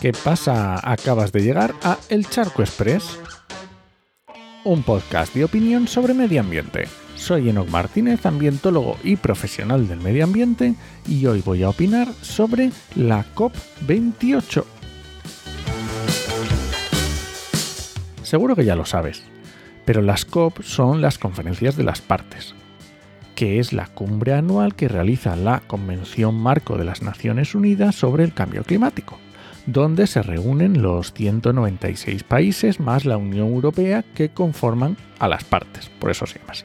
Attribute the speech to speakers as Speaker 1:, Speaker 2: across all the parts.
Speaker 1: ¿Qué pasa? Acabas de llegar a El Charco Express, un podcast de opinión sobre medio ambiente. Soy Enoc Martínez, ambientólogo y profesional del medio ambiente, y hoy voy a opinar sobre la COP28. Seguro que ya lo sabes, pero las COP son las conferencias de las partes, que es la cumbre anual que realiza la Convención Marco de las Naciones Unidas sobre el Cambio Climático donde se reúnen los 196 países más la Unión Europea que conforman a las partes, por eso se llama así.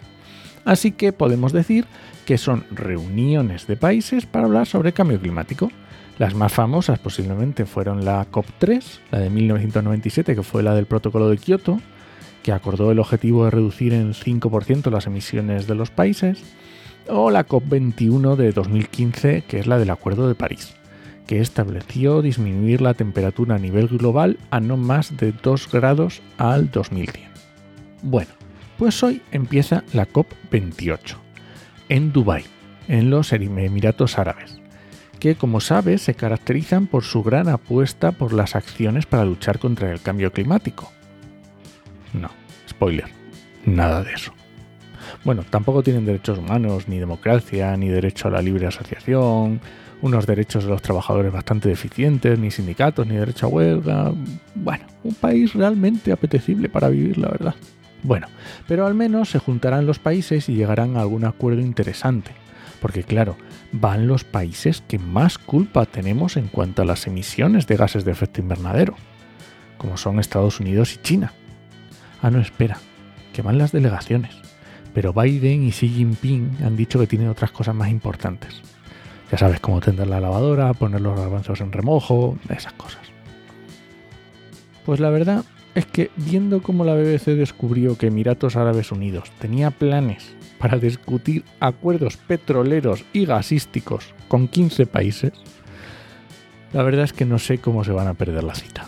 Speaker 1: Así que podemos decir que son reuniones de países para hablar sobre cambio climático. Las más famosas posiblemente fueron la COP3, la de 1997, que fue la del Protocolo de Kioto, que acordó el objetivo de reducir en 5% las emisiones de los países, o la COP21 de 2015, que es la del Acuerdo de París que estableció disminuir la temperatura a nivel global a no más de 2 grados al 2100. Bueno, pues hoy empieza la COP28 en Dubái, en los Emiratos Árabes, que como sabes se caracterizan por su gran apuesta por las acciones para luchar contra el cambio climático. No, spoiler, nada de eso. Bueno, tampoco tienen derechos humanos, ni democracia, ni derecho a la libre asociación, unos derechos de los trabajadores bastante deficientes, ni sindicatos, ni derecho a huelga. Bueno, un país realmente apetecible para vivir, la verdad. Bueno, pero al menos se juntarán los países y llegarán a algún acuerdo interesante. Porque claro, van los países que más culpa tenemos en cuanto a las emisiones de gases de efecto invernadero, como son Estados Unidos y China. Ah, no, espera, que van las delegaciones. Pero Biden y Xi Jinping han dicho que tienen otras cosas más importantes. Ya sabes cómo tender la lavadora, poner los garbanzos en remojo, esas cosas. Pues la verdad es que viendo cómo la BBC descubrió que Emiratos Árabes Unidos tenía planes para discutir acuerdos petroleros y gasísticos con 15 países, la verdad es que no sé cómo se van a perder la cita.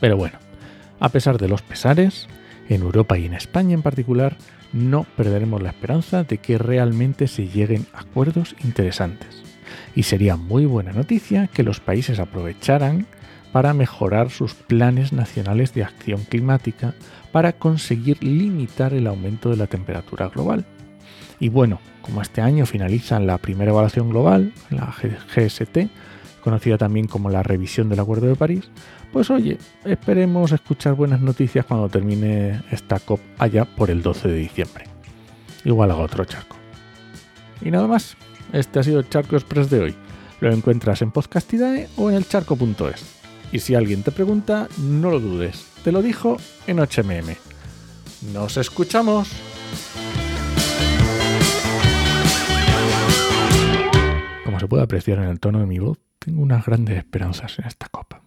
Speaker 1: Pero bueno, a pesar de los pesares, en Europa y en España en particular, no perderemos la esperanza de que realmente se lleguen acuerdos interesantes. Y sería muy buena noticia que los países aprovecharan para mejorar sus planes nacionales de acción climática para conseguir limitar el aumento de la temperatura global. Y bueno, como este año finaliza la primera evaluación global, la GST, conocida también como la revisión del Acuerdo de París, pues oye, esperemos escuchar buenas noticias cuando termine esta COP allá por el 12 de diciembre. Igual hago otro charco. Y nada más, este ha sido el Charco Express de hoy. Lo encuentras en Podcastidae o en elcharco.es. Y si alguien te pregunta, no lo dudes, te lo dijo en HMM. ¡Nos escuchamos! Como se puede apreciar en el tono de mi voz, tengo unas grandes esperanzas en esta copa.